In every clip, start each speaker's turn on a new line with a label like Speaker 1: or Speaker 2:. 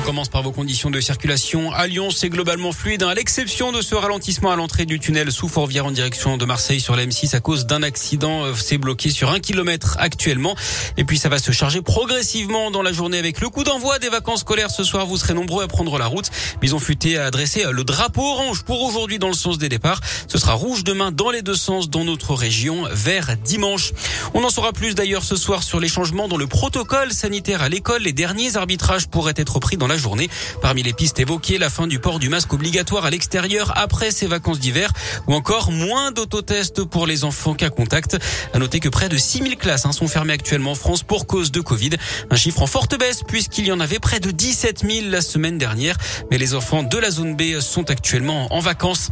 Speaker 1: On commence par vos conditions de circulation. À Lyon, c'est globalement fluide, hein, à l'exception de ce ralentissement à l'entrée du tunnel sous Fourvière en direction de Marseille sur la M6 à cause d'un accident. Euh, c'est bloqué sur un kilomètre actuellement. Et puis ça va se charger progressivement dans la journée avec le coup d'envoi des vacances scolaires. Ce soir, vous serez nombreux à prendre la route. Mais ils ont futé à adresser le drapeau orange pour aujourd'hui dans le sens des départs. Ce sera rouge demain dans les deux sens dans notre région, vert dimanche. On en saura plus d'ailleurs ce soir sur les changements dans le protocole sanitaire à l'école. Les derniers arbitrages pourraient être pris dans la journée. Parmi les pistes évoquées, la fin du port du masque obligatoire à l'extérieur après ces vacances d'hiver ou encore moins d'autotests pour les enfants cas contact. À noter que près de 6000 classes hein, sont fermées actuellement en France pour cause de Covid. Un chiffre en forte baisse puisqu'il y en avait près de 17 000 la semaine dernière. Mais les enfants de la zone B sont actuellement en vacances.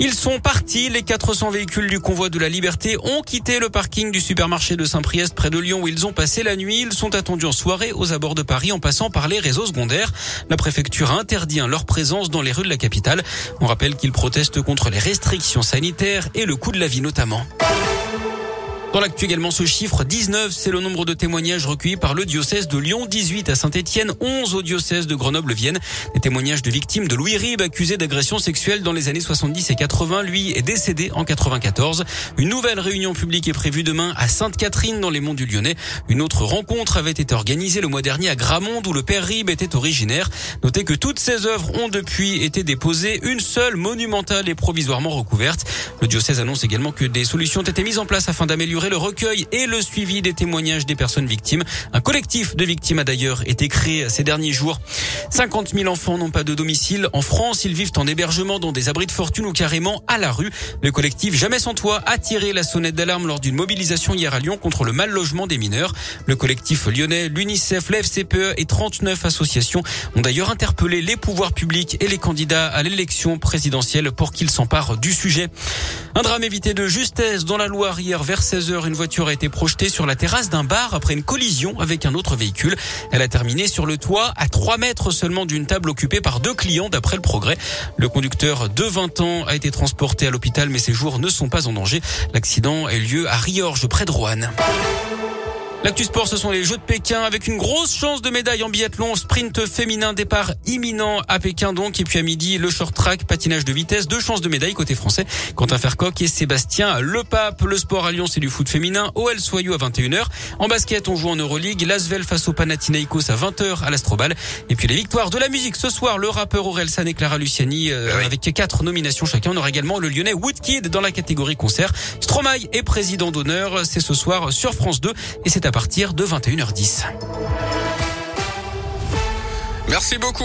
Speaker 1: Ils sont partis. Les 400 véhicules du convoi de la liberté ont quitté le parking du supermarché de Saint-Priest près de Lyon où ils ont passé la nuit. Ils sont attendus en soirée aux abords de Paris en passant par les réseaux secondaires. La préfecture interdit hein, leur présence dans les rues de la capitale. On rappelle qu'ils protestent contre les restrictions sanitaires et le coût de la vie notamment. Dans l'actu également, ce chiffre 19, c'est le nombre de témoignages recueillis par le diocèse de Lyon, 18 à Saint-Etienne, 11 au diocèse de Grenoble-Vienne. Des témoignages de victimes de Louis Ribes accusé d'agression sexuelle dans les années 70 et 80. Lui est décédé en 94. Une nouvelle réunion publique est prévue demain à Sainte-Catherine dans les monts du Lyonnais. Une autre rencontre avait été organisée le mois dernier à Gramonde où le père Ribes était originaire. Notez que toutes ces œuvres ont depuis été déposées. Une seule monumentale est provisoirement recouverte. Le diocèse annonce également que des solutions ont été mises en place afin d'améliorer le recueil et le suivi des témoignages des personnes victimes. Un collectif de victimes a d'ailleurs été créé ces derniers jours. 50 000 enfants n'ont pas de domicile. En France, ils vivent en hébergement dans des abris de fortune ou carrément à la rue. Le collectif Jamais sans toit a tiré la sonnette d'alarme lors d'une mobilisation hier à Lyon contre le mal logement des mineurs. Le collectif lyonnais, l'UNICEF, l'FCPE et 39 associations ont d'ailleurs interpellé les pouvoirs publics et les candidats à l'élection présidentielle pour qu'ils s'emparent du sujet. Un drame évité de justesse dans la Loire hier vers 16h une voiture a été projetée sur la terrasse d'un bar après une collision avec un autre véhicule. Elle a terminé sur le toit à 3 mètres seulement d'une table occupée par deux clients d'après le progrès. Le conducteur de 20 ans a été transporté à l'hôpital mais ses jours ne sont pas en danger. L'accident a eu lieu à Riorges près de Rouen. L'actu sport, ce sont les Jeux de Pékin avec une grosse chance de médaille en biathlon, sprint féminin, départ imminent à Pékin donc. Et puis à midi, le short track, patinage de vitesse, deux chances de médaille côté français. Quentin Fercoq et Sébastien Le Pape. Le sport à Lyon, c'est du foot féminin. OL Soyou à 21h. En basket, on joue en Euroleague. Lasvel face au Panathinaikos à 20h à l'Astrobal. Et puis les victoires de la musique ce soir, le rappeur Orelsan et Clara Luciani euh, avec quatre nominations chacun. On aura également le lyonnais Woodkid dans la catégorie concert. Stromae est président d'honneur. C'est ce soir sur France 2 et c'est à partir de 21h10.
Speaker 2: Merci beaucoup.